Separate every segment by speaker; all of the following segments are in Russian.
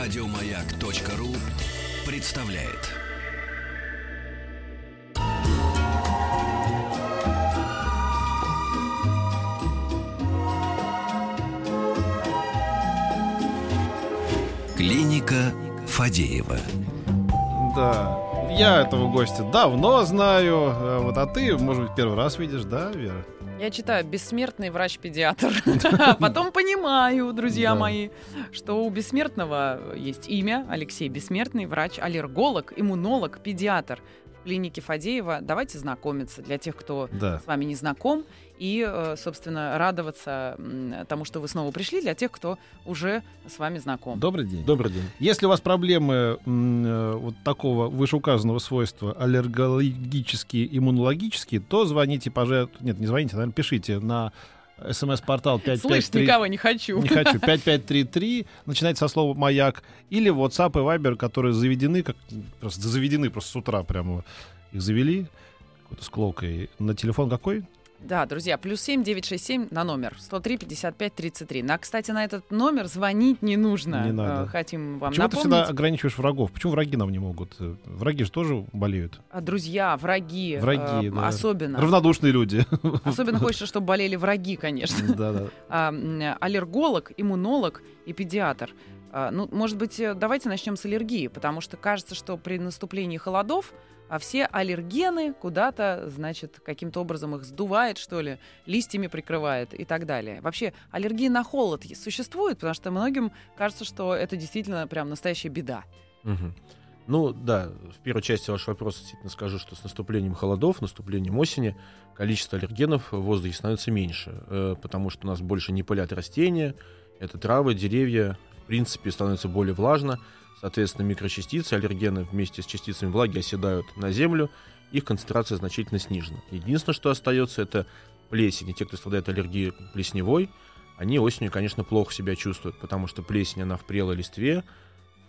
Speaker 1: Радиомаяк.ру представляет. Клиника Фадеева.
Speaker 2: Да. Я этого гостя давно знаю. э, Вот, а ты, может быть, первый раз видишь, да, Вера?
Speaker 3: Я читаю «Бессмертный врач-педиатр». Потом понимаю, друзья мои, что у бессмертного есть имя Алексей Бессмертный, врач-аллерголог, иммунолог, педиатр в клинике Фадеева. Давайте знакомиться для тех, кто
Speaker 2: Да.
Speaker 3: с вами не знаком, и, э, собственно, радоваться тому, что вы снова пришли, для тех, кто уже с вами знаком.
Speaker 2: Добрый день.
Speaker 4: Добрый день.
Speaker 2: Если у вас проблемы э, вот такого вышеуказанного свойства аллергологические, иммунологические, то звоните, пожалуйста, нет, не звоните, наверное, пишите на смс-портал
Speaker 3: Слышь,
Speaker 2: 553...
Speaker 3: никого не хочу.
Speaker 2: Не хочу. 5533, начинайте со слова «Маяк». Или WhatsApp и Viber, которые заведены, как просто заведены просто с утра прямо. Их завели какой-то с клокой. На телефон какой?
Speaker 3: Да, друзья, плюс семь девять шесть семь на номер 103 55 33. На, кстати, на этот номер звонить не нужно.
Speaker 2: Не надо.
Speaker 3: Э, Хотим вам
Speaker 2: Почему ты
Speaker 3: напомнить.
Speaker 2: всегда ограничиваешь врагов? Почему враги нам не могут? Э, Враги же тоже болеют.
Speaker 3: А, Друзья, враги,
Speaker 2: Враги,
Speaker 3: э,
Speaker 2: да.
Speaker 3: особенно.
Speaker 2: Равнодушные люди.
Speaker 3: Особенно хочется, чтобы болели враги, конечно.
Speaker 2: Да-да.
Speaker 3: А, м, аллерголог, иммунолог и педиатр. А, ну, может быть, э, давайте начнем с аллергии, потому что кажется, что при наступлении холодов а все аллергены куда-то, значит, каким-то образом их сдувает, что ли, листьями прикрывает и так далее. Вообще, аллергия на холод существует, потому что многим кажется, что это действительно прям настоящая беда.
Speaker 4: Мгм. Ну да, в первой части вашего вопроса действительно скажу, что с наступлением холодов, наступлением осени количество аллергенов в воздухе становится меньше, э, потому что у нас больше не пылят растения, это травы, деревья, принципе, становится более влажно, соответственно, микрочастицы, аллергены вместе с частицами влаги оседают на землю, их концентрация значительно снижена. Единственное, что остается, это плесень. И те, кто страдает аллергией плесневой, они осенью, конечно, плохо себя чувствуют, потому что плесень, она в прелой листве,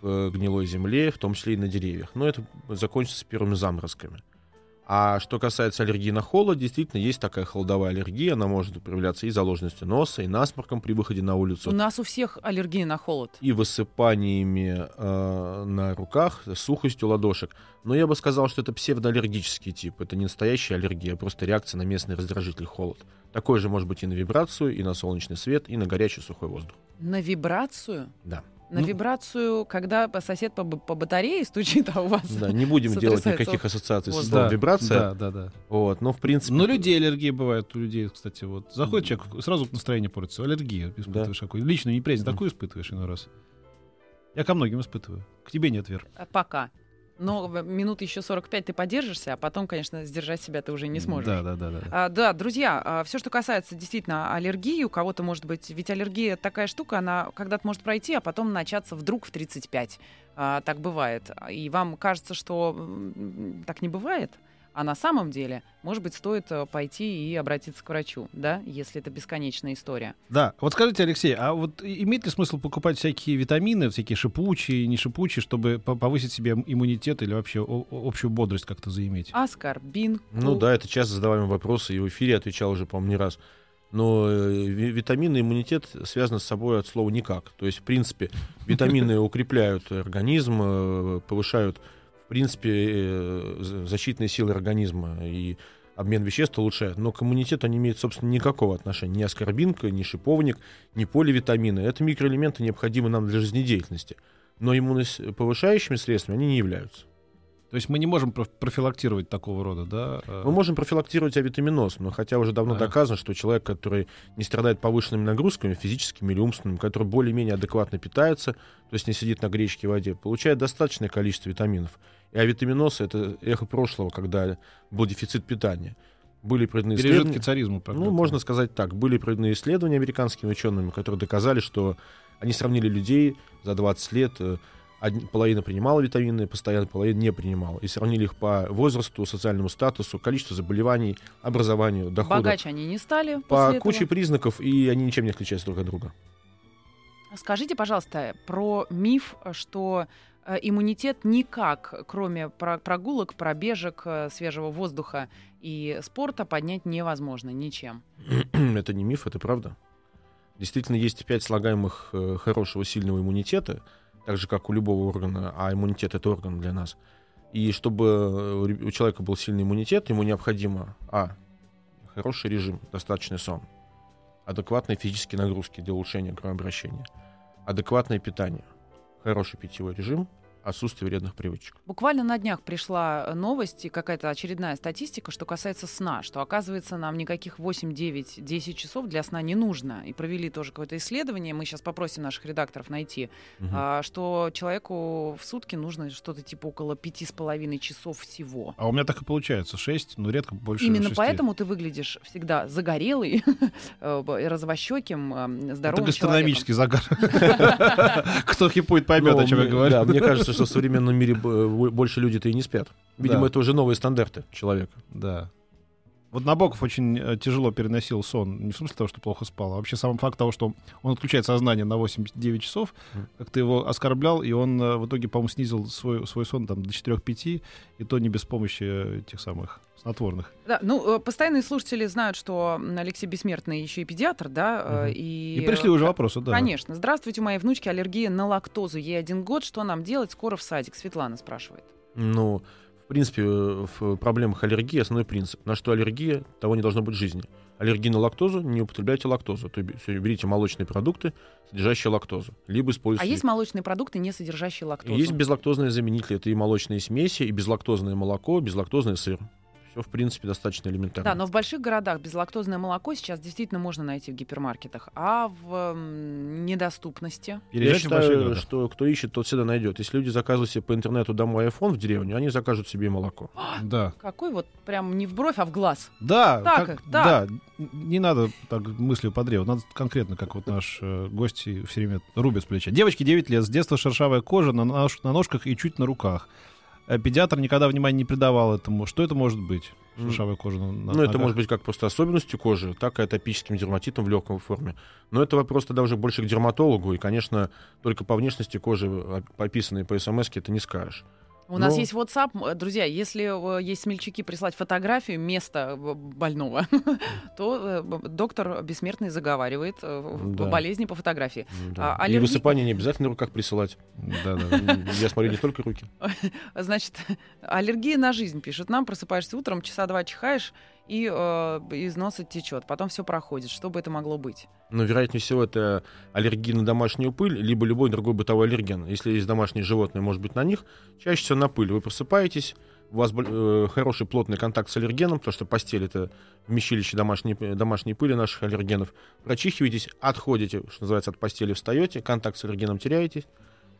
Speaker 4: в гнилой земле, в том числе и на деревьях. Но это закончится первыми заморозками. А что касается аллергии на холод, действительно есть такая холодовая аллергия. Она может проявляться и заложенностью носа, и насморком при выходе на улицу,
Speaker 3: У нас у всех аллергия на холод.
Speaker 4: и высыпаниями э, на руках, сухостью ладошек. Но я бы сказал, что это псевдоаллергический тип. Это не настоящая аллергия, а просто реакция на местный раздражитель холод. Такой же может быть и на вибрацию, и на солнечный свет, и на горячий сухой воздух.
Speaker 3: На вибрацию?
Speaker 4: Да.
Speaker 3: На
Speaker 4: Ну.
Speaker 3: вибрацию, когда сосед по, по батарее стучит, а у вас...
Speaker 4: Да, не будем делать никаких ассоциаций с
Speaker 3: воздух.
Speaker 4: словом
Speaker 2: Да,
Speaker 4: вибрация.
Speaker 2: Да, да, да.
Speaker 4: Вот, но в принципе.
Speaker 2: Но людей аллергии бывает у людей, кстати, вот. Заходит человек, сразу настроение портится. Аллергия испытываешь какой. Личную неприязнь такую испытываешь иной раз. Я ко многим испытываю. К тебе нет, Вер.
Speaker 3: А, Пока. Но минут еще 45 ты подержишься, а потом, конечно, сдержать себя ты уже не сможешь.
Speaker 2: Да, да, да, да.
Speaker 3: А, да, друзья, все, что касается действительно аллергии, у кого-то может быть, ведь аллергия такая штука, она когда-то может пройти, а потом начаться вдруг в 35. А, так бывает. И вам кажется, что так не бывает, а на самом деле, может быть, стоит э, пойти и обратиться к врачу, да, если это бесконечная история.
Speaker 2: Да, вот скажите, Алексей, а вот имеет ли смысл покупать всякие витамины, всякие шипучие, не шипучие, чтобы по- повысить себе иммунитет или вообще общую бодрость как-то заиметь?
Speaker 3: Аскорбин.
Speaker 4: Ну да, это часто задаваемый вопрос, и в эфире отвечал уже, по-моему, не раз. Но э, ви- витамины и иммунитет связаны с собой от слова никак. То есть, в принципе, витамины укрепляют организм, э, повышают, принципе, э, защитные силы организма и обмен веществ улучшают. Но к иммунитету они имеют, собственно, никакого отношения. Ни аскорбинка, ни шиповник, ни поливитамины. Это микроэлементы, необходимые нам для жизнедеятельности. Но иммуноповышающими средствами они не являются.
Speaker 2: То есть мы не можем проф- профилактировать такого рода, да? э,
Speaker 4: Мы можем профилактировать авитаминоз, но хотя уже давно
Speaker 2: Ага.
Speaker 4: доказано, что человек, который не страдает повышенными нагрузками, физическими или умственными, который более-менее адекватно питается, то есть не сидит на гречке и воде, получает достаточное количество витаминов. И авитаминоз — это эхо прошлого, когда был дефицит питания. Были проведены исследования...
Speaker 2: царизма.
Speaker 4: Ну, можно сказать так. Были проведены исследования американскими учеными, которые доказали, что они сравнили людей за 20 лет. э, половина принимала витамины, постоянно половина не принимала. И сравнили их по возрасту, социальному статусу, количеству заболеваний, образованию, доходу.
Speaker 3: Богаче они не стали
Speaker 4: По
Speaker 3: после
Speaker 4: куче
Speaker 3: этого.
Speaker 4: признаков, и они ничем не отличаются друг от друга.
Speaker 3: Скажите, пожалуйста, про миф, что иммунитет никак, кроме про- прогулок, пробежек, э, свежего воздуха и спорта, поднять невозможно ничем.
Speaker 4: это не миф, это правда. Действительно, есть пять слагаемых э, хорошего, сильного иммунитета. так же, как у любого органа, а иммунитет — это орган для нас. И чтобы у человека был сильный иммунитет, ему необходимо, а, хороший режим, достаточный сон, адекватные физические нагрузки для улучшения кровообращения, адекватное питание, хороший питьевой режим — отсутствие вредных привычек.
Speaker 3: Буквально на днях пришла э, новость и какая-то очередная статистика, что касается сна, что оказывается нам никаких 8, 9, 10 часов для сна не нужно. И провели тоже какое-то исследование, мы сейчас попросим наших редакторов найти, угу. а, что человеку в сутки нужно что-то типа около 5,5 часов всего.
Speaker 2: А у меня так и получается, 6, но редко больше
Speaker 3: Именно
Speaker 2: 6.
Speaker 3: поэтому ты выглядишь всегда загорелый, э, развощеким, э, здоровым
Speaker 2: Это гастрономический загар. Кто хипует, поймет, о чем я говорю.
Speaker 4: Да, мне кажется, кажется, что в современном мире больше люди-то и не спят. Видимо, да. это уже новые стандарты человека.
Speaker 2: Да. Вот Набоков очень э, тяжело переносил сон. Не в смысле того, что плохо спал, а вообще сам факт того, что он отключает сознание на 8-9 часов, как ты его оскорблял, и он э, в итоге, по-моему, снизил свой, свой сон там, до 4-5, и то не без помощи тех самых снотворных.
Speaker 3: Да, ну, э, постоянные слушатели знают, что Алексей Бессмертный еще и педиатр, да,
Speaker 2: угу. и... И пришли уже вопросы, да.
Speaker 3: Конечно. Здравствуйте, у моей внучки аллергия на лактозу. Ей один год, что нам делать? Скоро в садик. Светлана спрашивает.
Speaker 4: Ну, принципе, в проблемах аллергии основной принцип. На что аллергия, того не должно быть в жизни. Аллергия на лактозу, не употребляйте лактозу. То есть берите молочные продукты, содержащие лактозу. Либо используйте...
Speaker 3: А есть молочные продукты, не содержащие лактозу?
Speaker 4: Есть безлактозные заменители. Это и молочные смеси, и безлактозное молоко, безлактозный сыр. Все, в принципе, достаточно элементарно.
Speaker 3: Да, но в больших городах безлактозное молоко сейчас действительно можно найти в гипермаркетах, а в недоступности...
Speaker 4: Я считаю, что кто ищет, тот всегда найдет. Если люди заказывают себе по интернету домой iPhone в деревню, они закажут себе молоко.
Speaker 2: Да.
Speaker 3: Какой вот прям не в бровь, а в глаз.
Speaker 2: Да, так, как, да. да. Не надо так мыслью по древу. Надо конкретно, как вот наш э, гость все время рубит с плеча. Девочке 9 лет, с детства шершавая кожа на, нож, на ножках и чуть на руках. Э, педиатр никогда внимания не придавал этому. Что это может быть? Шершавая кожа на,
Speaker 4: Ну, это может быть как просто особенностью кожи, так и атопическим дерматитом в легкой форме. Но это вопрос тогда уже больше к дерматологу, и, конечно, только по внешности кожи, а, описанной по смс это не скажешь.
Speaker 3: У нас ну. есть WhatsApp. Друзья, если э, есть смельчаки прислать фотографию места больного, то э, доктор бессмертный заговаривает э, да. болезни по фотографии.
Speaker 4: Да. Аллерги... И высыпание не обязательно на руках присылать. Да, да. Я смотрю не только руки.
Speaker 3: Значит, аллергия на жизнь, пишут нам. Просыпаешься утром, часа два чихаешь, и э, из носа течет. Потом все проходит. Что бы это могло быть?
Speaker 4: Ну, вероятнее всего, это аллергия на домашнюю пыль, либо любой другой бытовой аллерген. Если есть домашние животные, может быть, на них. Чаще всего на пыль. Вы просыпаетесь, у вас э, хороший плотный контакт с аллергеном, потому что постель — это вмещилище домашней, домашней пыли наших аллергенов. Прочихиваетесь, отходите, что называется, от постели, встаете, контакт с аллергеном теряете,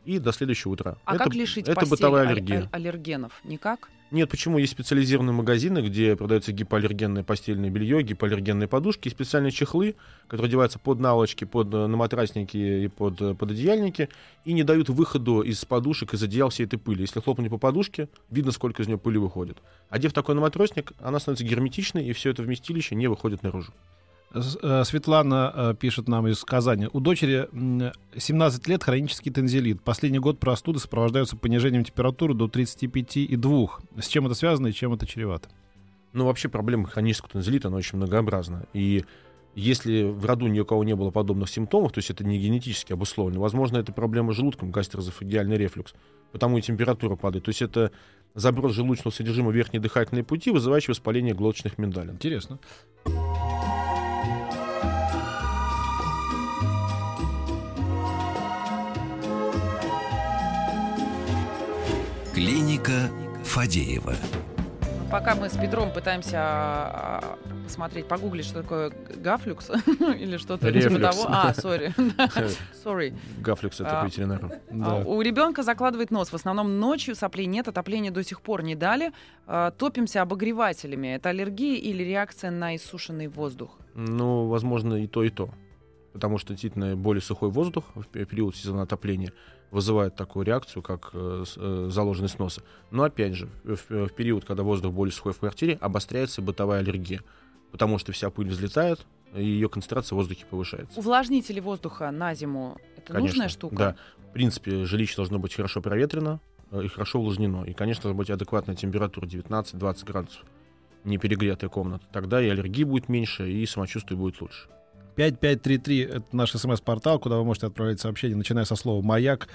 Speaker 4: и до следующего утра.
Speaker 3: А
Speaker 4: это,
Speaker 3: как лишить
Speaker 4: это бытовая аллергия.
Speaker 3: аллергенов? Никак?
Speaker 4: Нет, почему? Есть специализированные магазины, где продается гипоаллергенное постельное белье, гипоаллергенные подушки и специальные чехлы, которые одеваются под наволочки, под э, наматрасники и под э, пододеяльники, и не дают выходу из подушек, из одеял всей этой пыли. Если хлопнуть по подушке, видно, сколько из нее пыли выходит. Одев такой наматросник, она становится герметичной, и все это вместилище не выходит наружу.
Speaker 2: Э, Светлана э, пишет нам из Казани. У дочери 17 лет хронический тензилит. Последний год простуды сопровождаются понижением температуры до 35,2. С чем это связано и чем это чревато?
Speaker 4: Ну, вообще проблема хронического тензилита, она очень многообразна. И если в роду ни у кого не было подобных симптомов, то есть это не генетически обусловлено, возможно, это проблема с желудком, гастрозофагиальный рефлюкс, потому и температура падает. То есть это заброс желудочного содержимого в верхние дыхательные пути, вызывающий воспаление глоточных миндалин.
Speaker 2: Интересно.
Speaker 1: Клиника Фадеева.
Speaker 3: Пока мы с Петром пытаемся а, посмотреть, погуглить, что такое гафлюкс или что-то типа того. А, сори.
Speaker 4: Sorry. Гафлюкс это а, ветеринар.
Speaker 3: А, у ребенка закладывает нос. В основном ночью соплей нет, отопления до сих пор не дали. Топимся обогревателями. Это аллергия или реакция на иссушенный воздух?
Speaker 4: Ну, возможно, и то, и то. Потому что действительно более сухой воздух в период сезона отопления вызывает такую реакцию, как э, э, заложенность носа. Но опять же, в, в период, когда воздух более сухой в квартире, обостряется бытовая аллергия, потому что вся пыль взлетает, и ее концентрация в воздухе повышается.
Speaker 3: Увлажнители воздуха на зиму это
Speaker 4: конечно,
Speaker 3: нужная штука?
Speaker 4: Да. В принципе, жилище должно быть хорошо проветрено э, и хорошо увлажнено. И, конечно, должна быть адекватная температура 19-20 градусов, не перегретая комната. Тогда и аллергии будет меньше, и самочувствие будет лучше.
Speaker 2: 5533 — это наш смс-портал, куда вы можете отправлять сообщения, начиная со слова «Маяк».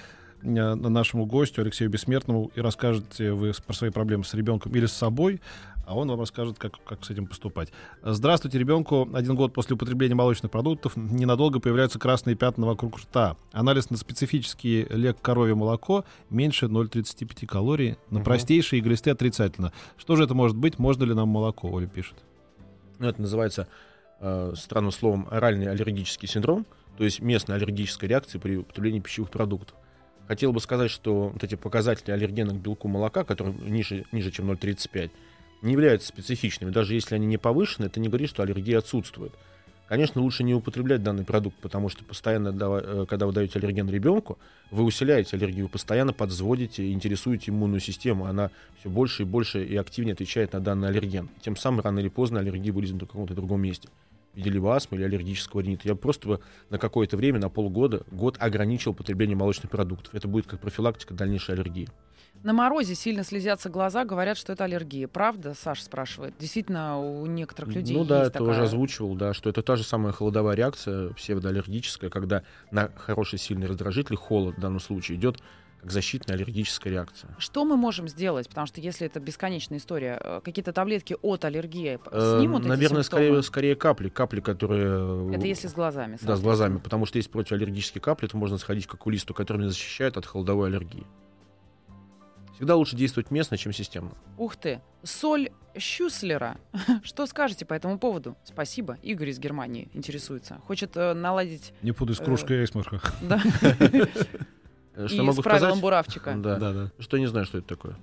Speaker 2: э, нашему гостю Алексею Бессмертному и расскажете вы про свои проблемы с ребенком или с собой, а он вам расскажет, как, как с этим поступать. Здравствуйте, ребенку. Один год после употребления молочных продуктов ненадолго появляются красные пятна вокруг рта. Анализ на специфический лек коровье молоко меньше 0,35 калорий. На
Speaker 4: Мгм.
Speaker 2: простейшие глисты отрицательно. Что же это может быть? Можно ли нам молоко? Оля пишет.
Speaker 4: Ну, это называется э, странным словом оральный аллергический синдром, то есть местная аллергическая реакция при употреблении пищевых продуктов. Хотел бы сказать, что вот эти показатели аллергена к белку молока, которые ниже, ниже чем 0,35, не являются специфичными. Даже если они не повышены, это не говорит, что аллергия отсутствует. Конечно, лучше не употреблять данный продукт, потому что постоянно, э, когда вы даете аллерген ребенку, вы усиляете аллергию, постоянно подводите, интересуете иммунную систему, она все больше и больше и активнее отвечает на данный аллерген. Тем самым рано или поздно аллергия вылезет в каком-то другом месте либо астмы или аллергического ринита. Я просто на какое-то время, на полгода, год ограничил потребление молочных продуктов. Это будет как профилактика дальнейшей аллергии.
Speaker 3: На морозе сильно слезятся глаза, говорят, что это аллергия. Правда, Саша спрашивает? Действительно, у некоторых людей
Speaker 4: ну да, это
Speaker 3: такая...
Speaker 4: уже озвучивал, да, что это та же самая холодовая реакция псевдоаллергическая, когда на хороший сильный раздражитель, холод в данном случае, идет как защитная аллергическая реакция.
Speaker 3: Что мы можем сделать? Потому что если это бесконечная история, э, какие-то таблетки от аллергии
Speaker 4: Э,
Speaker 3: снимут эти
Speaker 4: Наверное,
Speaker 3: симптомы?
Speaker 4: скорее, скорее капли, капли, которые...
Speaker 3: Это если с глазами.
Speaker 4: Да, с глазами, потому что есть противоаллергические капли, то можно сходить к окулисту, который меня защищает от холодовой аллергии. Всегда лучше действовать местно, чем системно.
Speaker 3: Ух ты. Соль Щуслера. Что скажете по этому поводу? Спасибо. Игорь из Германии интересуется. Хочет э, наладить...
Speaker 2: Не путай с
Speaker 3: Э,
Speaker 2: кружкой Эйсмарха.
Speaker 3: Да.
Speaker 4: Э,
Speaker 3: И
Speaker 4: Что могу
Speaker 3: с правилом
Speaker 4: сказать?
Speaker 3: Буравчика.
Speaker 4: Да.
Speaker 2: Да, да.
Speaker 4: Что не знаю, что это такое.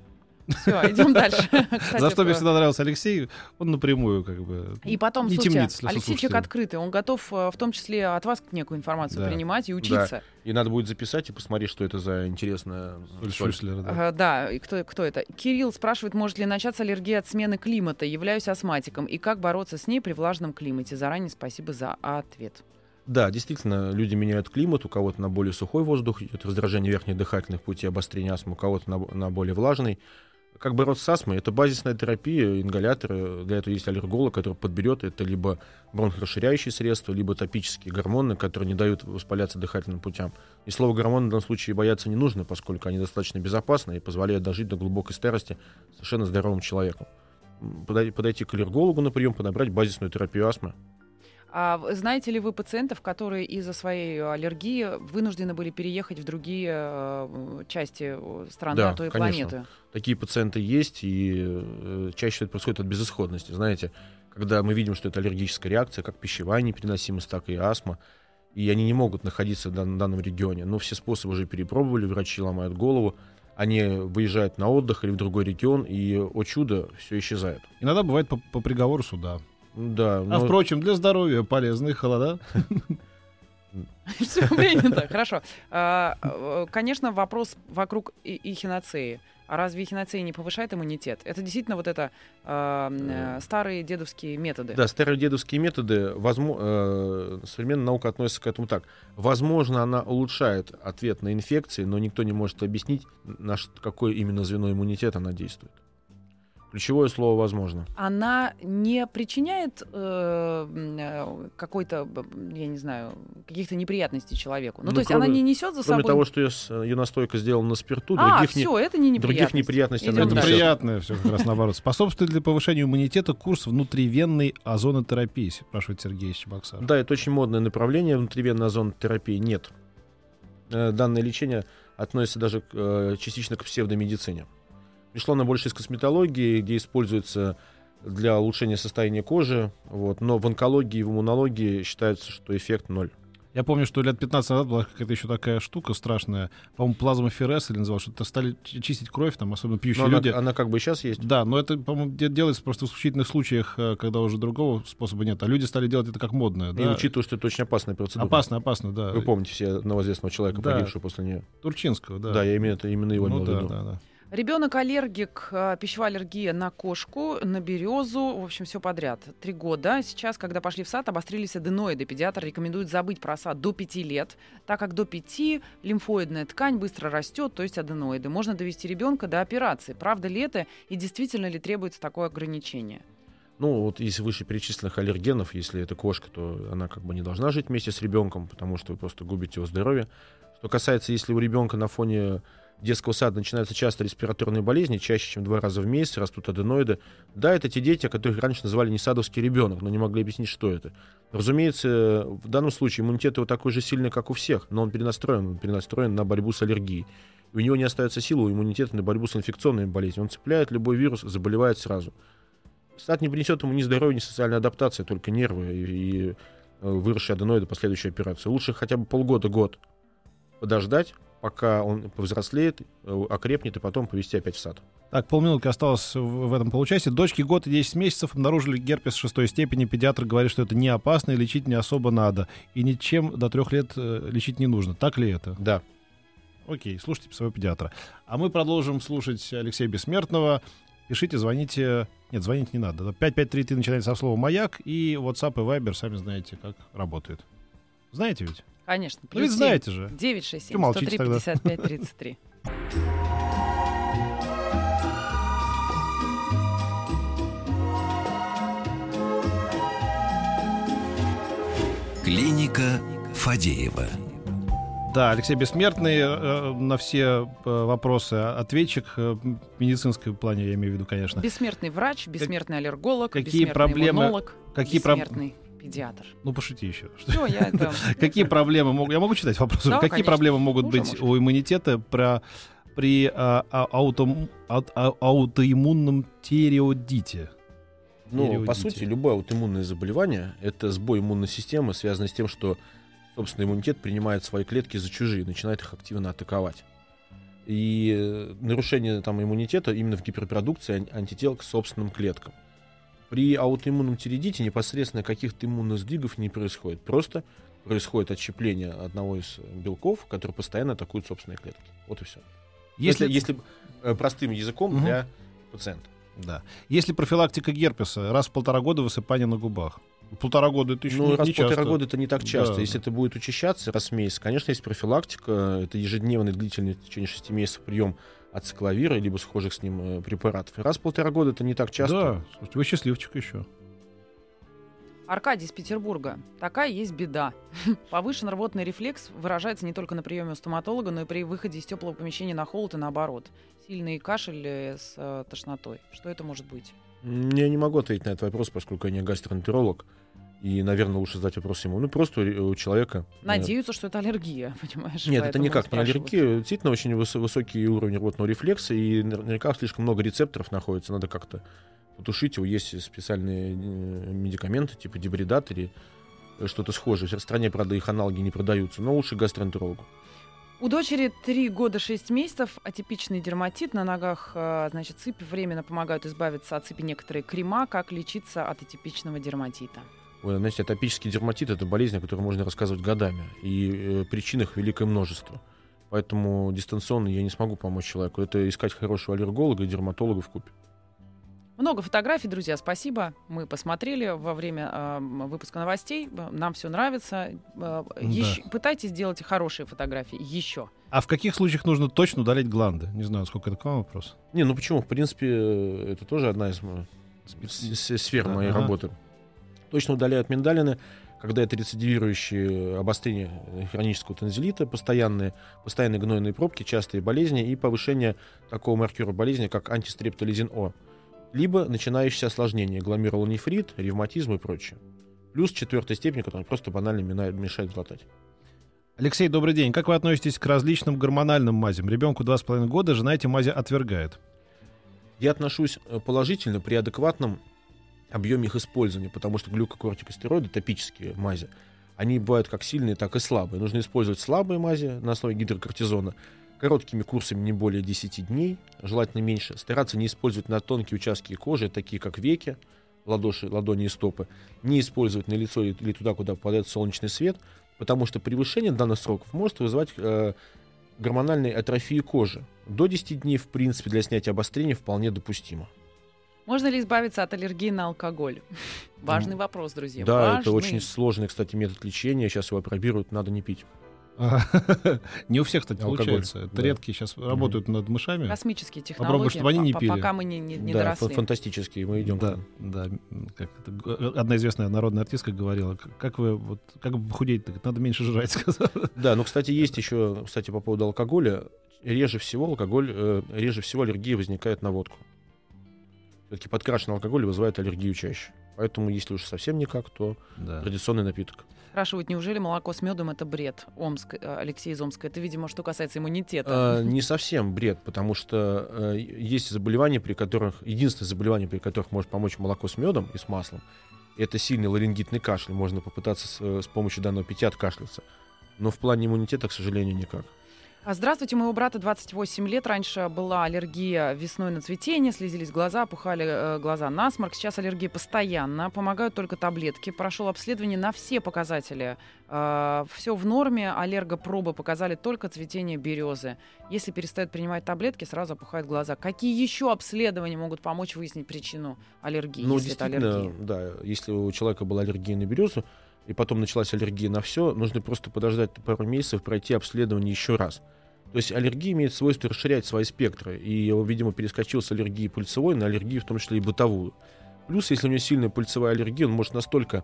Speaker 3: Все, идем дальше. Кстати,
Speaker 2: За что мне всегда нравился Алексей, он напрямую как бы...
Speaker 3: И потом,
Speaker 2: не
Speaker 3: слушайте,
Speaker 2: темнит
Speaker 3: Алексей человек
Speaker 2: слушателей.
Speaker 3: открытый, он готов э, в том числе от вас некую информацию
Speaker 2: Да.
Speaker 3: принимать и учиться.
Speaker 4: И надо будет записать и посмотреть, что это за интересная
Speaker 2: Соль. Шуслера, да.
Speaker 3: Ага, Да, и кто, кто это? Кирилл спрашивает, может ли начаться аллергия от смены климата. Являюсь астматиком. И как бороться с ней при влажном климате? Заранее спасибо за ответ.
Speaker 4: Да, действительно, люди меняют климат, у кого-то на более сухой воздух идет раздражение верхних дыхательных путей, обострение астмы, у кого-то на, на более влажный. Как бороться с астмой? Это базисная терапия, ингаляторы. Для этого есть аллерголог, который подберет. Это либо бронхорасширяющие средства, либо топические гормоны, которые не дают воспаляться дыхательным путям. И слово гормоны в данном случае бояться не нужно, поскольку они достаточно безопасны и позволяют дожить до глубокой старости совершенно здоровым человеком. Подойти к аллергологу на прием, подобрать базисную терапию астмы.
Speaker 3: А знаете ли вы пациентов, которые из-за своей аллергии вынуждены были переехать в другие э, части э, страны,
Speaker 4: Да,
Speaker 3: а то и
Speaker 4: конечно.
Speaker 3: планеты?
Speaker 4: Такие пациенты есть, и э, чаще это происходит от безысходности. Знаете, когда мы видим, что это аллергическая реакция, как пищевая непереносимость, так и астма, и они не могут находиться в дан- данном регионе. Но все способы уже перепробовали, врачи ломают голову, они выезжают на отдых или в другой регион, и, о чудо, все исчезает.
Speaker 2: Иногда бывает по, по приговору суда.
Speaker 4: Да,
Speaker 2: А
Speaker 4: но-
Speaker 2: впрочем, для здоровья полезные холода.
Speaker 3: Все принято, хорошо. А, э, Конечно, вопрос вокруг и- эхиноцеи. А разве эхиноцея не повышает иммунитет? Это действительно вот это а, э, старые дедовские методы.
Speaker 4: Да, старые дедовские методы, возмо- э, современная наука относится к этому так. Возможно, она улучшает ответ на инфекции, но никто не может объяснить, на какое именно звено иммунитета она действует. Ключевое слово «возможно».
Speaker 3: Она не причиняет э, э, какой-то, я не знаю, каких-то неприятностей человеку. Ну,
Speaker 4: Ну,
Speaker 3: то есть
Speaker 4: кроме-
Speaker 3: она не несет за
Speaker 4: Кроме
Speaker 3: собой...
Speaker 4: того, что ее, с- ее настойка сделана на спирту,
Speaker 3: а,
Speaker 4: других, не-
Speaker 3: все, это не
Speaker 4: других неприятностей
Speaker 3: Идем
Speaker 4: она не несет.
Speaker 2: приятное все как раз наоборот. Способствует ли повышению иммунитета курс внутривенной озонотерапии, спрашивает Сергей из Чебоксар.
Speaker 4: Да, это очень модное направление внутривенной озонотерапии. Нет. Э, Данное лечение относится даже э, частично к псевдомедицине. Пришло оно больше из косметологии, где используется для улучшения состояния кожи, вот, но в онкологии и в иммунологии считается, что эффект ноль.
Speaker 2: Я помню, что лет 15 назад была какая-то еще такая штука страшная. По-моему, плазмоферез или называлось, что-то стали чи- чистить кровь, там, особенно пьющие
Speaker 4: Но она,
Speaker 2: люди.
Speaker 4: она как бы сейчас есть.
Speaker 2: Да, но это, по-моему, де- делается просто в исключительных случаях, э, когда уже другого способа нет. А люди стали делать это как модное.
Speaker 4: И
Speaker 2: Да?
Speaker 4: учитывая, что это очень опасная процедура.
Speaker 2: Опасно, опасно, да.
Speaker 4: Вы помните все одного известного человека,
Speaker 2: Да.
Speaker 4: погибшего после нее.
Speaker 2: Турчинского, да.
Speaker 4: Да, я именно, это, именно его
Speaker 2: ну,
Speaker 4: имел в
Speaker 2: да,
Speaker 4: виду.
Speaker 2: да, да.
Speaker 3: Ребенок аллергик, э, пищевая аллергия на кошку, на березу, в общем, все подряд. Три года. Сейчас, когда пошли в сад, обострились аденоиды. Педиатр рекомендует забыть про сад до пяти лет, так как до пяти лимфоидная ткань быстро растет, то есть аденоиды. Можно довести ребенка до операции. Правда ли это и действительно ли требуется такое ограничение?
Speaker 4: Ну, вот из вышеперечисленных аллергенов, если это кошка, то она как бы не должна жить вместе с ребенком, потому что вы просто губите его здоровье. Что касается, если у ребенка на фоне детского сада начинаются часто респираторные болезни, чаще, чем два раза в месяц, растут аденоиды. Да, это те дети, которых раньше называли не садовский ребенок, но не могли объяснить, что это. Разумеется, в данном случае иммунитет его такой же сильный, как у всех, но он перенастроен, он перенастроен на борьбу с аллергией. У него не остается силы у иммунитета на борьбу с инфекционными болезнями. Он цепляет любой вирус, заболевает сразу. Сад не принесет ему ни здоровья, ни социальной адаптации, только нервы и, и э, выросшие аденоиды последующей операции. Лучше хотя бы полгода-год подождать, пока он повзрослеет, э, окрепнет, и потом повезти опять в сад.
Speaker 2: Так, полминутки осталось в этом получасе. Дочке год и 10 месяцев обнаружили герпес шестой степени. Педиатр говорит, что это не опасно и лечить не особо надо. И ничем до трех лет э, лечить не нужно. Так ли это?
Speaker 4: Да.
Speaker 2: Окей, слушайте своего педиатра. А мы продолжим слушать Алексея Бессмертного. Пишите, звоните. Нет, звонить не надо. 5533 начинается со слова «Маяк», и WhatsApp и Viber, сами знаете, как работает. Знаете ведь?
Speaker 3: Конечно.
Speaker 2: Ну ведь знаете же.
Speaker 3: 967
Speaker 2: Чё молчите
Speaker 3: 103
Speaker 2: тогда?
Speaker 3: 55 33.
Speaker 1: Клиника Фадеева.
Speaker 2: Да, Алексей Бессмертный э, на все э, вопросы ответчик э, в медицинском плане, я имею в виду, конечно.
Speaker 3: Бессмертный врач, бессмертный аллерголог,
Speaker 2: какие
Speaker 3: бессмертный
Speaker 2: проблемы-
Speaker 3: иммунолог,
Speaker 2: какие
Speaker 3: бессмертный педиатр.
Speaker 2: Ну, пошути еще.
Speaker 3: Все, я это...
Speaker 2: Какие проблемы могут... Я могу читать вопросы?
Speaker 3: Да,
Speaker 2: Какие
Speaker 3: конечно.
Speaker 2: проблемы могут
Speaker 3: Уже
Speaker 2: быть
Speaker 3: можно.
Speaker 2: у иммунитета про- при а, а, аутом- ау- ау- аутоиммунном тиреодите?
Speaker 4: Ну, по сути, любое аутоиммунное заболевание — это сбой иммунной системы, связанный с тем, что, собственно, иммунитет принимает свои клетки за чужие, и начинает их активно атаковать. И э, нарушение там, иммунитета именно в гиперпродукции ан- антител к собственным клеткам. При аутоиммунном тиреидите непосредственно каких-то иммунных сдвигов не происходит. Просто происходит отщепление одного из э, белков, который постоянно атакует собственные клетки. Вот и все. Если, если э, простым языком
Speaker 2: Мгм.
Speaker 4: для пациента.
Speaker 2: Да. Если профилактика герпеса, раз в полтора года высыпание на губах. Полтора года это еще
Speaker 4: Ну,
Speaker 2: не,
Speaker 4: раз
Speaker 2: не
Speaker 4: полтора
Speaker 2: часто.
Speaker 4: года это не так часто.
Speaker 2: Да.
Speaker 4: Если это будет учащаться раз в месяц, конечно, есть профилактика. Это ежедневный длительный в течение 6 месяцев прием ацикловира, либо схожих с ним э, препаратов. Раз в полтора года это не так часто.
Speaker 2: Да, слушайте, вы счастливчик еще.
Speaker 3: Аркадий из Петербурга. Такая есть беда. Повышенный рвотный рефлекс выражается не только на приеме у стоматолога, но и при выходе из теплого помещения на холод и наоборот. Сильный кашель э, с э, тошнотой. Что это может быть?
Speaker 4: Я не могу ответить на этот вопрос, поскольку я не гастроэнтеролог. И, наверное, лучше задать вопрос ему. Ну, просто у человека... э,
Speaker 3: Надеются, что это аллергия, понимаешь?
Speaker 4: Нет, это никак не аллергия. Действительно, очень выс- высокий уровень рвотного рефлекса, и наверняка слишком много рецепторов находится. Надо как-то потушить его. Есть специальные э, медикаменты, типа дебридат или э, что-то схожее. В стране, правда, их аналоги не продаются, но лучше гастроэнтерологу.
Speaker 3: У дочери 3 года 6 месяцев, атипичный дерматит, на ногах, значит, сыпь временно помогают избавиться от сыпи некоторые крема. Как лечиться от атипичного дерматита?
Speaker 4: Знаете, атопический дерматит — это болезнь, о которой можно рассказывать годами, и э, причин их великое множество. Поэтому дистанционно я не смогу помочь человеку. Это искать хорошего аллерголога и дерматолога в купе.
Speaker 3: Много фотографий, друзья, спасибо. Мы посмотрели во время э, выпуска новостей. Нам все нравится. Э, ещё- Пытайтесь делать хорошие фотографии еще.
Speaker 2: А в каких случаях нужно точно удалить гланды? Не знаю, сколько это к вам вопрос.
Speaker 4: Не, ну почему? В принципе, э, это тоже одна из мо- с- с- сфер моей
Speaker 2: Ага.
Speaker 4: работы. Точно удаляют миндалины, когда это рецидивирующие обострение э, хронического танзелита, постоянные, постоянные гнойные пробки, частые болезни и повышение такого маркера болезни, как антистрептолизин О. Либо начинающиеся осложнения, гломерулонефрит, ревматизм и прочее. Плюс четвертая степень, которая просто банально мешает глотать.
Speaker 2: Алексей, добрый день. Как вы относитесь к различным гормональным мазям? Ребенку 2,5 года, жена эти мази отвергает.
Speaker 4: Я отношусь э, положительно при адекватном объеме их использования, потому что глюкокортикостероиды, топические мази, они бывают как сильные, так и слабые. Нужно использовать слабые мази на основе гидрокортизона, короткими курсами не более 10 дней, желательно меньше. Стараться не использовать на тонкие участки кожи, такие как веки, ладоши, ладони и стопы. Не использовать на лицо или туда, куда попадает солнечный свет, потому что превышение данных сроков может вызывать э, гормональной атрофии кожи. До 10 дней, в принципе, для снятия обострения вполне допустимо.
Speaker 3: Можно ли избавиться от аллергии на алкоголь? Важный вопрос, друзья.
Speaker 4: да, это
Speaker 3: важный.
Speaker 4: очень сложный, кстати, метод лечения. Сейчас его опробируют, надо не пить.
Speaker 2: Не у всех, кстати,
Speaker 4: Алкоголь,
Speaker 2: получается. Это
Speaker 4: да.
Speaker 2: редкие сейчас работают над мышами.
Speaker 3: Космические
Speaker 2: Попробуй,
Speaker 3: технологии,
Speaker 2: чтобы они не пили.
Speaker 3: пока мы не, не- не
Speaker 4: да,
Speaker 3: доросли.
Speaker 4: фантастические, мы идем.
Speaker 2: Да, да. Как это, г- одна известная народная артистка говорила, «К- как вы вот как бы похудеть-то? Говорит, Надо меньше жрать, сказала.
Speaker 4: Да, ну, кстати, есть еще, кстати, по поводу алкоголя. Реже всего алкоголь, э, реже всего аллергия возникает на водку. Все-таки подкрашенный алкоголь вызывает аллергию чаще. Поэтому, если уж совсем никак, то
Speaker 2: Да.
Speaker 4: традиционный напиток.
Speaker 3: Спрашивают, неужели молоко с медом это бред? Омск, э, Алексей из Омска. Это, видимо, что касается иммунитета.
Speaker 4: А, не совсем бред, потому что э, есть заболевания, при которых единственное заболевание, при которых может помочь молоко с медом и с маслом, это сильный ларингитный кашель. Можно попытаться с, э, с помощью данного питья откашляться. Но в плане иммунитета, к сожалению, никак.
Speaker 3: А Здравствуйте, моего брата 28 лет. Раньше была аллергия весной на цветение, слезились глаза, опухали э, глаза, насморк. Сейчас аллергия постоянно, помогают только таблетки. Прошел обследование на все показатели. все в норме, аллергопробы показали только цветение березы. Если перестает принимать таблетки, сразу опухают глаза. Какие еще обследования могут помочь выяснить причину аллергии,
Speaker 4: Ну,
Speaker 3: если это аллергия?
Speaker 4: да, если у человека была аллергия на березу, и потом началась аллергия на все, нужно просто подождать пару месяцев, пройти обследование еще раз. То есть аллергия имеет свойство расширять свои спектры, и он, видимо, перескочил с аллергии пыльцевой на аллергию, в том числе и бытовую. Плюс, если у него сильная пыльцевая аллергия, он может настолько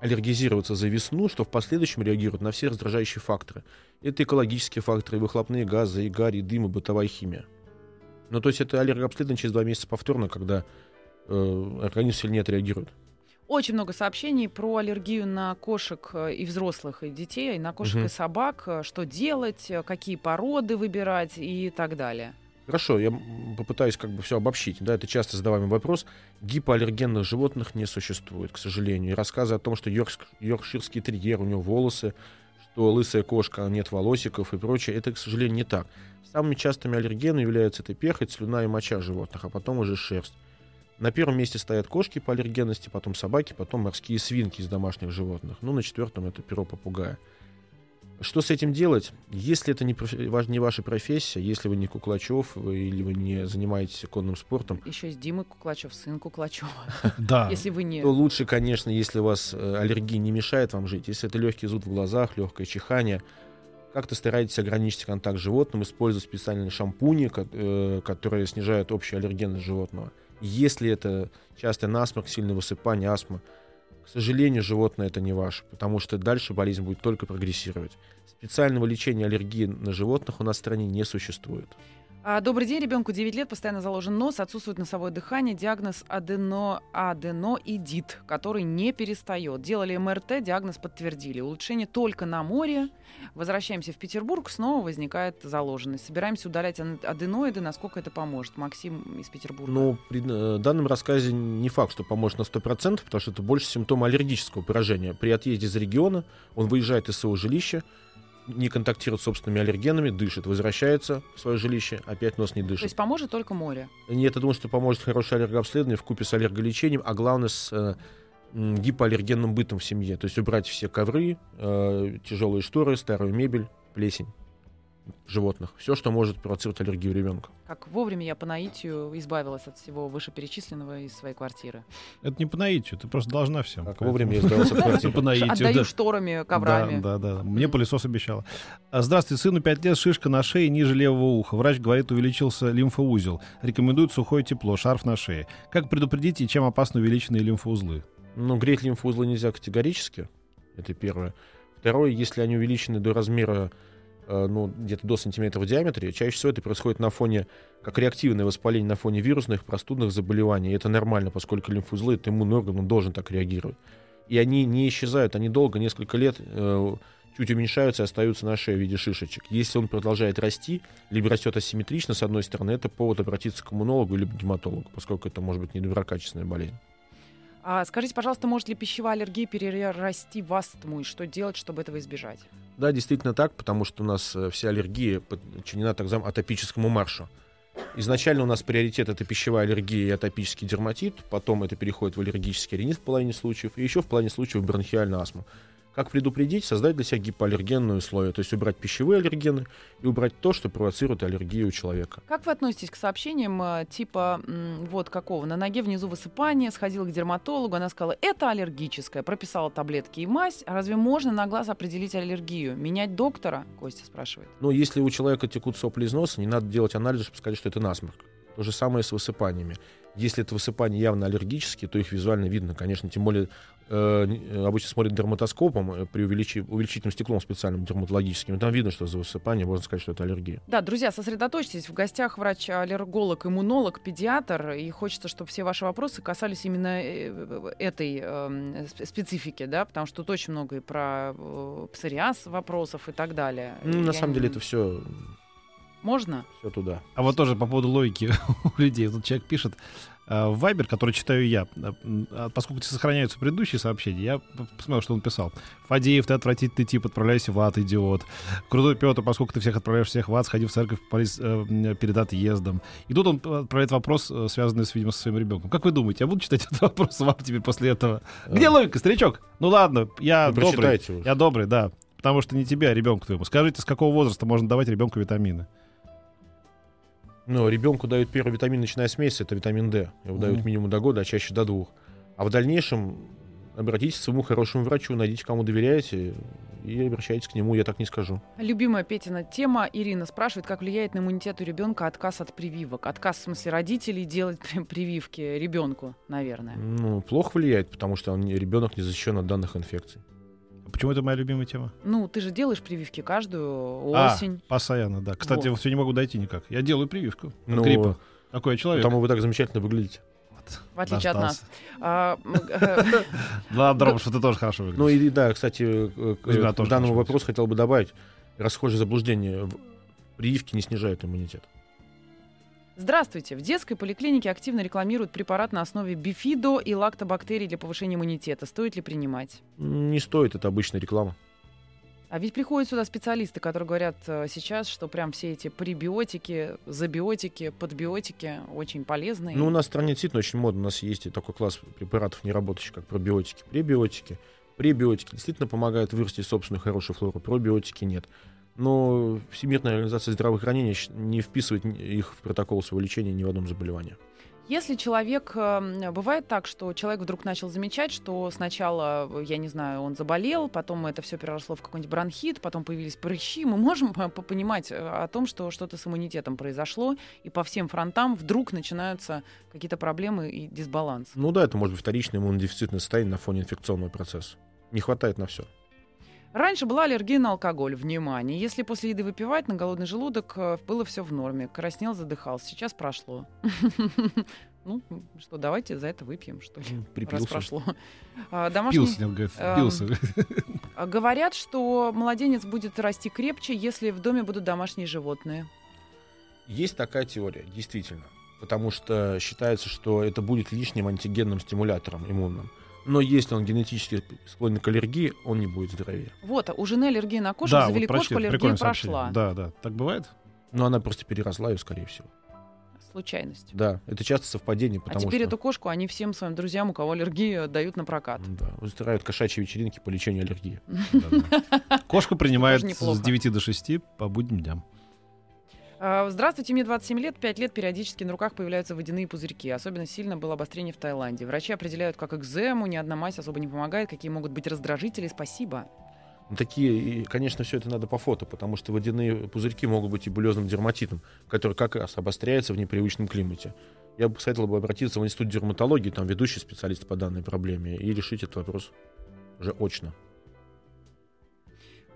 Speaker 4: аллергизироваться за весну, что в последующем реагирует на все раздражающие факторы. Это экологические факторы, выхлопные газы, и гарь, и дым, и бытовая химия. Ну, то есть это аллергообследование через два месяца повторно, когда э, организм сильнее отреагирует.
Speaker 3: Очень много сообщений про аллергию на кошек э, и взрослых, и детей, и на кошек
Speaker 4: Мгм.
Speaker 3: и собак. э, Что делать, э, какие породы выбирать и так далее.
Speaker 4: Хорошо, я попытаюсь как бы все обобщить. Да, это часто задаваемый вопрос. Гипоаллергенных животных не существует, к сожалению. И рассказы о том, что йорк- йоркширский терьер, у него волосы, что лысая кошка, а нет волосиков и прочее, это, к сожалению, не так. Самыми частыми аллергенами являются это перхоть, слюна и моча животных, а потом уже шерсть. На первом месте стоят кошки по аллергенности, потом собаки, потом морские свинки из домашних животных. Ну, на четвертом это перо попугая. Что с этим делать? Если это не, не ваша профессия, если вы не Куклачев вы- или вы не занимаетесь конным спортом,
Speaker 3: Еще есть Дима Куклачев, сын Куклачева.
Speaker 2: Да.
Speaker 3: Если вы не...
Speaker 4: то лучше, конечно, если у вас э, аллергия не мешает вам жить. Если это легкий зуд в глазах, легкое чихание, как-то старайтесь ограничить контакт с животным, использовать специальные шампуни, э, которые снижают общую аллергенность животного. Если это частый насморк, сильное высыпание, астма, к сожалению, животное это не ваше, потому что дальше болезнь будет только прогрессировать. Специального лечения аллергии на животных у нас в стране не существует.
Speaker 3: А, Добрый день, ребенку 9 лет, постоянно заложен нос, отсутствует носовое дыхание, диагноз адено, аденоидит, который не перестает. Делали МРТ, диагноз подтвердили. Улучшение только на море. Возвращаемся в Петербург, снова возникает заложенность. Собираемся удалять аденоиды, насколько это поможет. Максим из Петербурга.
Speaker 4: Ну, при э, данном рассказе не факт, что поможет на 100%, потому что это больше симптом аллергического поражения. При отъезде из региона он выезжает из своего жилища, не контактирует с собственными аллергенами, дышит, возвращается в свое жилище, опять нос не
Speaker 3: То
Speaker 4: дышит.
Speaker 3: есть поможет только море.
Speaker 4: Нет, я думаю, что поможет хорошее аллергообследование в купе с аллерголечением, а главное с э, гипоаллергенным бытом в семье. То есть убрать все ковры, э, тяжелые шторы, старую мебель, плесень животных. Все, что может провоцировать аллергию ребенка.
Speaker 3: Как вовремя я по наитию избавилась от всего вышеперечисленного из своей квартиры.
Speaker 2: Это не по наитию, ты просто должна всем.
Speaker 4: Как вовремя я сдался от квартиры.
Speaker 2: по наитию,
Speaker 3: Отдаю
Speaker 2: да.
Speaker 3: шторами, коврами.
Speaker 2: Да, да, да. Мне пылесос обещала. А, Здравствуйте, сыну 5 лет, шишка на шее ниже левого уха. Врач говорит, увеличился лимфоузел. Рекомендует сухое тепло, шарф на шее. Как предупредить и чем опасны увеличенные лимфоузлы?
Speaker 4: Ну, греть лимфоузлы нельзя категорически. Это первое. Второе, если они увеличены до размера, ну, где-то до сантиметра в диаметре, чаще всего это происходит на фоне, как реактивное воспаление на фоне вирусных, простудных заболеваний. И это нормально, поскольку лимфоузлы, это иммунный орган, он должен так реагировать. И они не исчезают, они долго, несколько лет, э, чуть уменьшаются и остаются на шее в виде шишечек. Если он продолжает расти, либо растет асимметрично, с одной стороны, это повод обратиться к иммунологу или к гематологу, поскольку это может быть недоброкачественная болезнь.
Speaker 3: А скажите, пожалуйста, может ли пищевая аллергия перерасти в астму? И что делать, чтобы этого избежать?
Speaker 4: Да, действительно так, потому что у нас э, вся аллергия подчинена так называемому атопическому маршу. Изначально у нас приоритет это пищевая аллергия и атопический дерматит, потом это переходит в аллергический ринит в половине случаев, и еще в половине случаев бронхиальная астма. Как предупредить? Создать для себя гипоаллергенные условия, то есть убрать пищевые аллергены и убрать то, что провоцирует аллергию у человека.
Speaker 3: Как вы относитесь к сообщениям э, типа вот какого? На ноге внизу высыпание, сходила к дерматологу, она сказала, это аллергическое, прописала таблетки и мазь. А разве можно на глаз определить аллергию? Менять доктора? Костя спрашивает.
Speaker 4: Но если у человека текут сопли из носа, не надо делать анализы, чтобы сказать, что это насморк. То же самое с высыпаниями. Если это высыпания явно аллергические, то их визуально видно, конечно. Тем более э, не- обычно смотрят дерматоскопом э, при увеличи- увеличительным стеклом специальным дерматологическим. и Там видно, что за высыпание можно сказать, что это аллергия.
Speaker 3: Да, друзья, сосредоточьтесь. В гостях врач-аллерголог, иммунолог, педиатр. И хочется, чтобы все ваши вопросы касались именно э, этой э, сп- специфики, да, потому что тут очень много и про э, псориаз вопросов и так далее.
Speaker 4: Ну, на
Speaker 3: Я
Speaker 4: самом
Speaker 3: не-
Speaker 4: деле это все,
Speaker 3: Можно?
Speaker 4: все туда.
Speaker 2: А вот тоже по поводу логики у людей. Тут человек пишет э, в Viber, который читаю я, э, а поскольку сохраняются предыдущие сообщения, я посмотрел, что он писал. Фадеев, ты отвратительный тип, отправляйся в ад, идиот. Крутой Петр, поскольку ты всех отправляешь всех в ад, сходи в церковь полис- э, перед отъездом. И тут он отправляет вопрос, э, связанный, с, видимо, со своим ребенком. Как вы думаете, я буду читать этот вопрос вам теперь после этого? Где логика, старичок? Ну ладно, я
Speaker 4: вы
Speaker 2: добрый.
Speaker 4: прочитайте уже.
Speaker 2: Я добрый, да. Потому что не тебе, а ребенку твоему. Скажите, с какого возраста можно давать ребенку витамины?
Speaker 4: Ну, ребенку дают первый витамин, начиная с месяца, это витамин D. Его дают
Speaker 2: Мгм.
Speaker 4: минимум до года, а чаще до двух. А в дальнейшем обратитесь к своему хорошему врачу, найдите, кому доверяете, и обращайтесь к нему, я так не скажу.
Speaker 3: Любимая Петина тема. Ирина спрашивает, как влияет на иммунитет у ребенка отказ от прививок. Отказ, в смысле, родителей делать при- прививки ребенку, наверное.
Speaker 4: Ну, плохо влияет, потому что он, ребенок не защищен от данных инфекций.
Speaker 2: Почему это моя любимая тема?
Speaker 3: Ну, ты же делаешь прививки каждую
Speaker 2: А,
Speaker 3: осень.
Speaker 2: постоянно, да. Кстати,
Speaker 3: Вот.
Speaker 2: вот все не могу дойти никак. Я делаю прививку от
Speaker 4: Ну,
Speaker 2: гриппа. Такой я человек.
Speaker 4: Потому вы так замечательно выглядите.
Speaker 3: В отличие от нас.
Speaker 2: дождался.
Speaker 3: А, э,
Speaker 2: Да, Дром, что ты тоже хорошо выглядишь.
Speaker 4: Ну и да, кстати, к, данному вопросу хотел бы добавить расхожее заблуждение. В- Прививки не снижают иммунитет.
Speaker 3: Здравствуйте. В детской поликлинике активно рекламируют препарат на основе бифидо и лактобактерий для повышения иммунитета. Стоит ли принимать?
Speaker 4: Не стоит, это обычная реклама.
Speaker 3: А ведь приходят сюда специалисты, которые говорят э, сейчас, что прям все эти пребиотики, забиотики, подбиотики очень полезные.
Speaker 4: Ну, у нас в стране действительно очень модно. У нас есть и такой класс препаратов, не работающих, как пробиотики, пребиотики. Пребиотики действительно помогают вырастить собственную хорошую флору, пробиотики нет. Но Всемирная организация здравоохранения не вписывает их в протокол своего лечения ни в одном заболевании.
Speaker 3: Если человек... э, Бывает так, что человек вдруг начал замечать, что сначала, я не знаю, он заболел, потом это все переросло в какой-нибудь бронхит, потом появились прыщи. Мы можем по- по- понимать э, о том, что что-то с иммунитетом произошло, и по всем фронтам вдруг начинаются какие-то проблемы и дисбаланс.
Speaker 4: Ну да, это может быть вторичное иммунодефицитное состояние на фоне инфекционного процесса. Не хватает на все.
Speaker 3: Раньше была аллергия на алкоголь. Внимание! Если после еды выпивать на голодный желудок, э, было все в норме. Краснел, задыхался. Сейчас прошло. Ну, что, давайте за это выпьем, что ли, раз
Speaker 4: Припился.
Speaker 3: прошло. А, Домашний... Эм. А, Говорят, что младенец будет расти крепче, если в доме будут домашние животные.
Speaker 4: Есть такая теория, действительно. Потому что считается, что это будет лишним антигенным стимулятором иммунным. Но если он генетически склонен к аллергии, он не будет здоровее.
Speaker 3: Вот, а у жены аллергия на кошку,
Speaker 2: Да,
Speaker 3: завели
Speaker 2: вот прочли,
Speaker 3: кошку, аллергия прошла.
Speaker 2: Да, да. Так бывает?
Speaker 4: Но она просто переросла ее, скорее всего.
Speaker 3: Случайность.
Speaker 4: Да, это часто совпадение,
Speaker 3: А
Speaker 4: потому
Speaker 3: теперь
Speaker 4: что
Speaker 3: эту кошку они всем своим друзьям, у кого аллергия, дают на прокат.
Speaker 4: да, устраивают кошачьи вечеринки по лечению аллергии.
Speaker 2: Принимает
Speaker 3: Тоже
Speaker 2: с
Speaker 3: неплохо.
Speaker 2: 9 до 6 по будним дням.
Speaker 3: А, Здравствуйте, мне 27 лет. 5 лет периодически на руках появляются водяные пузырьки. Особенно сильно было обострение в Таиланде. Врачи определяют как экзему, ни одна мазь особо не помогает. Какие могут быть раздражители? Спасибо.
Speaker 4: Ну, Такие, и, конечно, все это надо по фото, потому что водяные пузырьки могут быть и булезным дерматитом, который как раз обостряется в непривычном климате. Я бы посоветовал бы обратиться в институт дерматологии, там ведущий специалист по данной проблеме, и решить этот вопрос уже очно.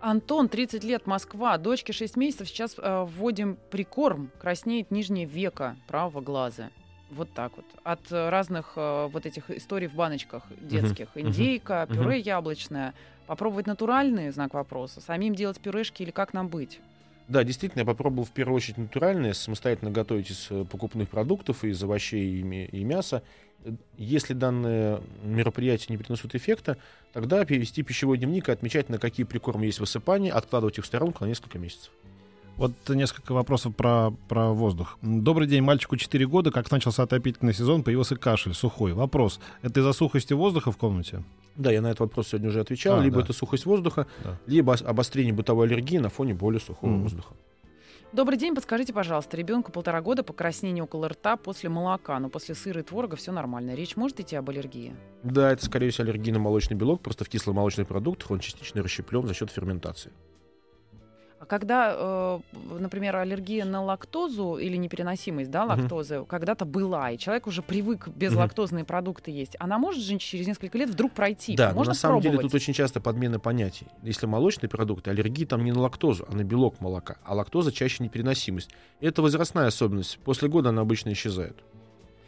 Speaker 3: Антон, 30 лет, Москва. Дочке 6 месяцев. Сейчас э, вводим прикорм. Краснеет нижнее веко правого глаза. Вот так вот. От э, разных э, вот этих историй в баночках детских.
Speaker 4: мгм,
Speaker 3: Индейка,
Speaker 4: мгм.
Speaker 3: пюре яблочное. Попробовать натуральные, знак вопроса. Самим делать пюрешки или как нам быть?
Speaker 4: Да, действительно, я попробовал в первую очередь натуральное, самостоятельно готовить из э, покупных продуктов, из овощей и, мяса. Э, Если данное мероприятие не приносит эффекта, тогда перевести пищевой дневник и отмечать, на какие прикормы есть высыпания, откладывать их в сторонку на несколько месяцев.
Speaker 2: Вот несколько вопросов про, про воздух. Добрый день, мальчику 4 года. Как начался отопительный сезон, появился кашель сухой. Вопрос. Это из-за сухости воздуха в комнате?
Speaker 4: Да, я на этот вопрос сегодня уже отвечал.
Speaker 2: А,
Speaker 4: либо
Speaker 2: да.
Speaker 4: это сухость воздуха,
Speaker 2: Да.
Speaker 4: либо ос- обострение бытовой аллергии на фоне более сухого
Speaker 2: Мгм.
Speaker 4: воздуха.
Speaker 3: Добрый день, подскажите, пожалуйста, ребенку полтора года покраснение около рта после молока, но после сыра и творога все нормально. Речь может идти об аллергии?
Speaker 4: Да, это, скорее всего, аллергия на молочный белок, просто в кисломолочных продуктах он частично расщеплен за счет ферментации.
Speaker 3: Когда, э, например, аллергия на лактозу или непереносимость да, лактозы когда-то была, и человек уже привык безлактозные продукты есть, она может же через несколько лет вдруг пройти?
Speaker 4: Да, но
Speaker 3: Можно
Speaker 4: на самом деле тут очень часто подмена понятий. Если молочные продукты, аллергии там не на лактозу, а на белок молока, а лактоза чаще непереносимость. Это возрастная особенность. После года она обычно исчезает.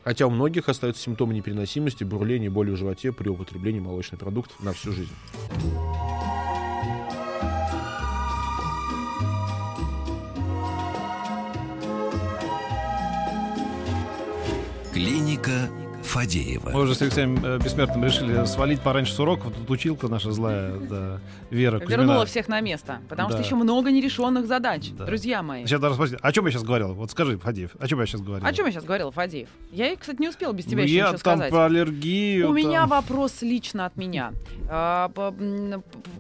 Speaker 4: Хотя у многих остаются симптомы непереносимости, бурления, боли в животе при употреблении молочных продуктов на всю жизнь.
Speaker 1: Клиника Фадеева.
Speaker 2: Мы уже с Алексеем э, Бессмертным решили свалить пораньше с уроков. Тут училка наша злая, да, Вера Кузьмина.
Speaker 3: Вернула всех на место, потому
Speaker 2: Да.
Speaker 3: что еще много нерешенных задач,
Speaker 2: Да.
Speaker 3: друзья мои.
Speaker 2: Сейчас даже спросить, о чем я сейчас говорил? Вот скажи, Фадеев, о чем я сейчас говорил?
Speaker 3: О чем я сейчас говорила, Фадеев? Я, кстати, не успела без тебя
Speaker 2: Ну,
Speaker 3: еще
Speaker 2: я
Speaker 3: ничего
Speaker 2: там
Speaker 3: сказать.
Speaker 2: про аллергию.
Speaker 3: У меня
Speaker 2: там.
Speaker 3: вопрос лично от меня. А,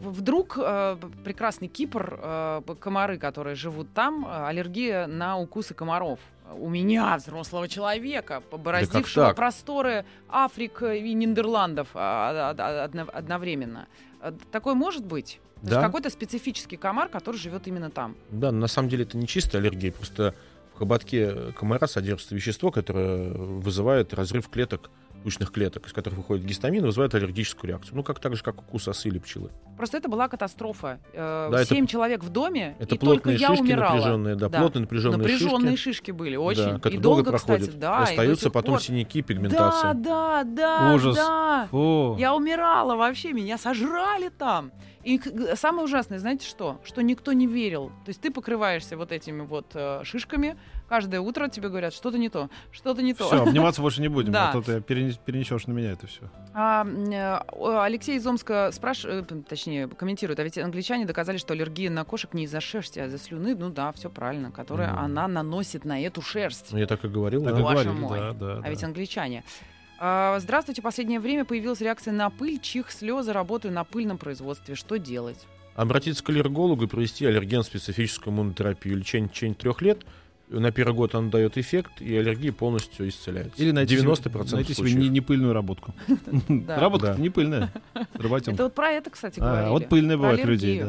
Speaker 3: Вдруг э, прекрасный Кипр, комары, которые живут там, аллергия на укусы комаров. У меня, взрослого человека, побороздившего
Speaker 4: так?
Speaker 3: просторы Африк и Нидерландов а, а, а, одно- одновременно. Э, Такое может быть? То есть
Speaker 4: Да.
Speaker 3: какой-то специфический комар, который живет именно там.
Speaker 4: Да, но на самом деле это не чистая аллергия, просто в хоботке комара содержится вещество, которое вызывает разрыв клеток, тучных клеток, из которых выходит гистамин, вызывает аллергическую реакцию. Ну, как так же, как укус осы или пчелы.
Speaker 3: Просто это была катастрофа. Э,
Speaker 4: Да, это-
Speaker 3: Семь человек в доме,
Speaker 4: Это
Speaker 3: и только я
Speaker 4: шишки
Speaker 3: умирала.
Speaker 4: напряженные, да,
Speaker 3: Да.
Speaker 4: плотные напряженные,
Speaker 3: Напряженные
Speaker 4: шишки.
Speaker 3: шишки были, очень.
Speaker 4: да,
Speaker 3: и
Speaker 4: которые
Speaker 3: долго,
Speaker 4: проходят.
Speaker 3: кстати, да.
Speaker 4: Остаются потом
Speaker 3: пор.
Speaker 4: синяки, пигментация.
Speaker 3: Да, да, да,
Speaker 2: Ужас.
Speaker 3: да.
Speaker 2: Фу.
Speaker 3: Я умирала вообще, меня сожрали там. И самое ужасное, знаете что? Что никто не верил. То есть ты покрываешься вот этими вот э, шишками, каждое утро тебе говорят, что-то не то, что-то не то.
Speaker 2: Все, обниматься больше не будем,
Speaker 3: Да.
Speaker 2: а то ты перенес- перенесешь на меня это все.
Speaker 3: А, э, Алексей из Омска спрашивает, точнее, комментирует, а ведь англичане доказали, что аллергия на кошек не из-за шерсти, а из-за слюны, ну да, все правильно, которую
Speaker 4: Мгм.
Speaker 3: она наносит на эту шерсть.
Speaker 4: Ну, я так и говорил.
Speaker 2: Так
Speaker 4: да.
Speaker 2: и
Speaker 3: мой.
Speaker 2: да, да,
Speaker 3: А
Speaker 2: да.
Speaker 3: ведь англичане. А, Здравствуйте, последнее время появилась реакция на пыль, чих, слезы, работаю на пыльном производстве. Что делать?
Speaker 4: Обратиться к аллергологу и провести аллерген-специфическую иммунотерапию. Лечение в течение трех лет. На первый год он дает эффект, и аллергия полностью исцеляется.
Speaker 2: Или найти,
Speaker 4: 90%
Speaker 2: себе, найти себе не, не пыльную работу.
Speaker 3: Да.
Speaker 2: Работа
Speaker 4: Да.
Speaker 2: не пыльная.
Speaker 3: Это вот про это, кстати,
Speaker 2: А,
Speaker 3: говорили.
Speaker 2: вот пыльные бывают людей.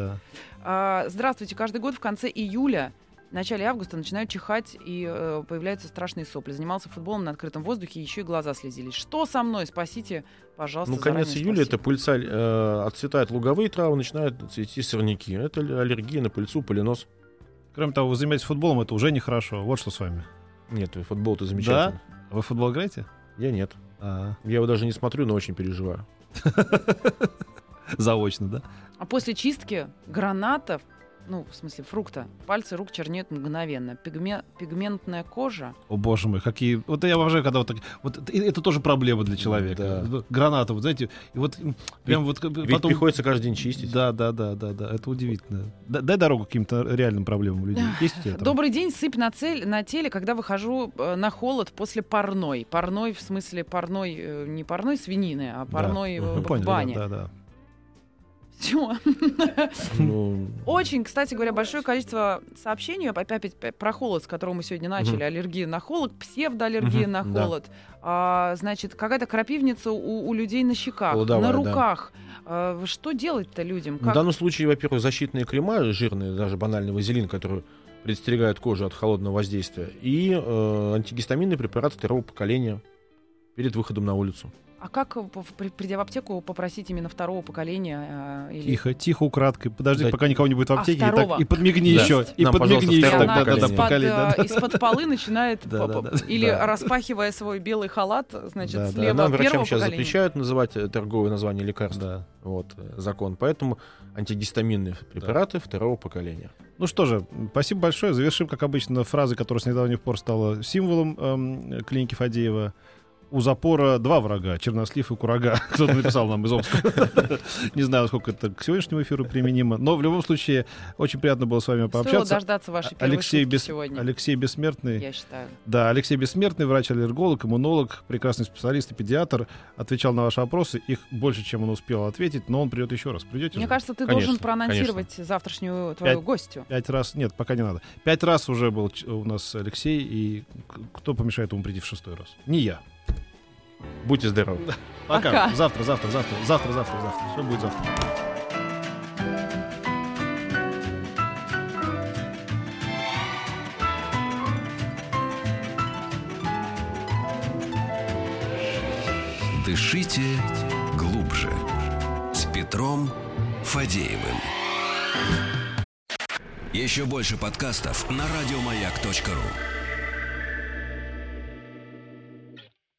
Speaker 3: А, Здравствуйте, каждый год в конце июля в начале августа начинают чихать и э, появляются страшные сопли. Занимался футболом на открытом воздухе, еще и глаза слезились. Что со мной? Спасите, пожалуйста.
Speaker 4: Ну, конец июля
Speaker 3: спасибо.
Speaker 4: это пыльца, э, отцветают луговые травы, начинают цвести сорняки. Это аллергия на пыльцу, пылинос.
Speaker 2: Кроме того, вы занимаетесь футболом, это уже нехорошо. Вот что с вами.
Speaker 4: Нет, футбол-то замечательно.
Speaker 2: Вы в футбол играете?
Speaker 4: Я нет.
Speaker 2: А,
Speaker 4: Я его даже не смотрю, но очень переживаю.
Speaker 2: заочно, да?
Speaker 3: А после чистки гранатов, ну, в смысле фрукта, пальцы рук чернеют мгновенно. Пигме- пигментная кожа.
Speaker 2: О боже мой, какие... Вот я обожаю, когда вот так... Вот это, тоже проблема для человека.
Speaker 4: Да.
Speaker 2: Граната, вот знаете, и вот прям вот как бы
Speaker 4: Ведь
Speaker 2: потом...
Speaker 4: приходится каждый день чистить.
Speaker 2: Да, да, да, да, да, это удивительно. Да- дай дорогу каким-то реальным проблемам людей. Есть у тебя там?
Speaker 3: Добрый день, сыпь на, цель, на теле, когда выхожу э, на холод после парной. Парной в смысле парной, э, не парной свинины, а парной э,
Speaker 4: Мгм.
Speaker 3: в
Speaker 2: Поняли,
Speaker 3: бане.
Speaker 2: да, да,
Speaker 3: Всё.
Speaker 4: Ну,
Speaker 3: Очень, кстати говоря, большое количество сообщений опять опять про холод, с которого мы сегодня начали.
Speaker 4: Мгм.
Speaker 3: Аллергия на холод, псевдоаллергия
Speaker 4: Мгм,
Speaker 3: на
Speaker 4: да.
Speaker 3: холод. А, значит, какая-то крапивница у, у людей на щеках, на
Speaker 4: да.
Speaker 3: руках. А, что делать-то людям?
Speaker 4: в данном случае, во-первых, защитные крема жирные, даже банальный вазелин, который предостерегает кожу от холодного воздействия, и э, антигистаминный препарат второго поколения перед выходом на улицу.
Speaker 3: А как, э, придя в аптеку, попросить именно второго поколения? э, или...
Speaker 2: Тихо, тихо, украдкой. Подожди,
Speaker 4: Да.
Speaker 2: пока никого не будет в
Speaker 3: А,
Speaker 2: аптеке. и,
Speaker 3: второго?
Speaker 2: так, и подмигни
Speaker 4: Да.
Speaker 2: еще. И
Speaker 4: Нам,
Speaker 2: подмигни еще. да, да, да, да, да.
Speaker 3: из-под полы начинает,
Speaker 2: Да, да, да.
Speaker 3: или
Speaker 4: Да.
Speaker 3: распахивая свой белый халат, значит,
Speaker 2: Да, да.
Speaker 3: слева
Speaker 4: Нам
Speaker 3: первого
Speaker 4: врачам сейчас
Speaker 3: поколения.
Speaker 4: запрещают называть э, торговые названия лекарств.
Speaker 2: Да.
Speaker 4: Вот, э, закон. Поэтому антигистаминные препараты второго поколения.
Speaker 2: Ну что же, спасибо большое. Завершим, как обычно, фразой, которая с недавних пор стала символом эм, клиники Фадеева. У запора два врага, чернослив и курага. Кто-то написал нам из Омска. Не знаю, сколько это к сегодняшнему эфиру применимо. Но в любом случае, очень приятно было с вами
Speaker 3: Стоило
Speaker 2: пообщаться.
Speaker 3: дождаться вашей
Speaker 2: Алексей, Бес-
Speaker 3: сегодня,
Speaker 2: Алексей Бессмертный.
Speaker 3: я считаю.
Speaker 2: Да, Алексей Бессмертный, врач-аллерголог, иммунолог, прекрасный специалист и педиатр, отвечал на ваши вопросы. Их больше, чем он успел ответить, но он придет еще раз. Придете
Speaker 3: Мне
Speaker 2: же?
Speaker 3: кажется, ты
Speaker 4: Конечно,
Speaker 3: должен проанонсировать завтрашнюю твою
Speaker 2: Пять-
Speaker 3: гостью.
Speaker 2: Пять раз, нет, пока не надо. Пять раз уже был у нас Алексей, и кто помешает ему прийти в шестой раз? Не я.
Speaker 4: Будьте здоровы.
Speaker 2: Пока.
Speaker 3: Пока.
Speaker 2: Завтра, завтра, завтра, завтра, завтра, завтра. Все будет завтра.
Speaker 1: Дышите глубже. С Петром Фадеевым. Еще больше подкастов на радиомаяк.ру.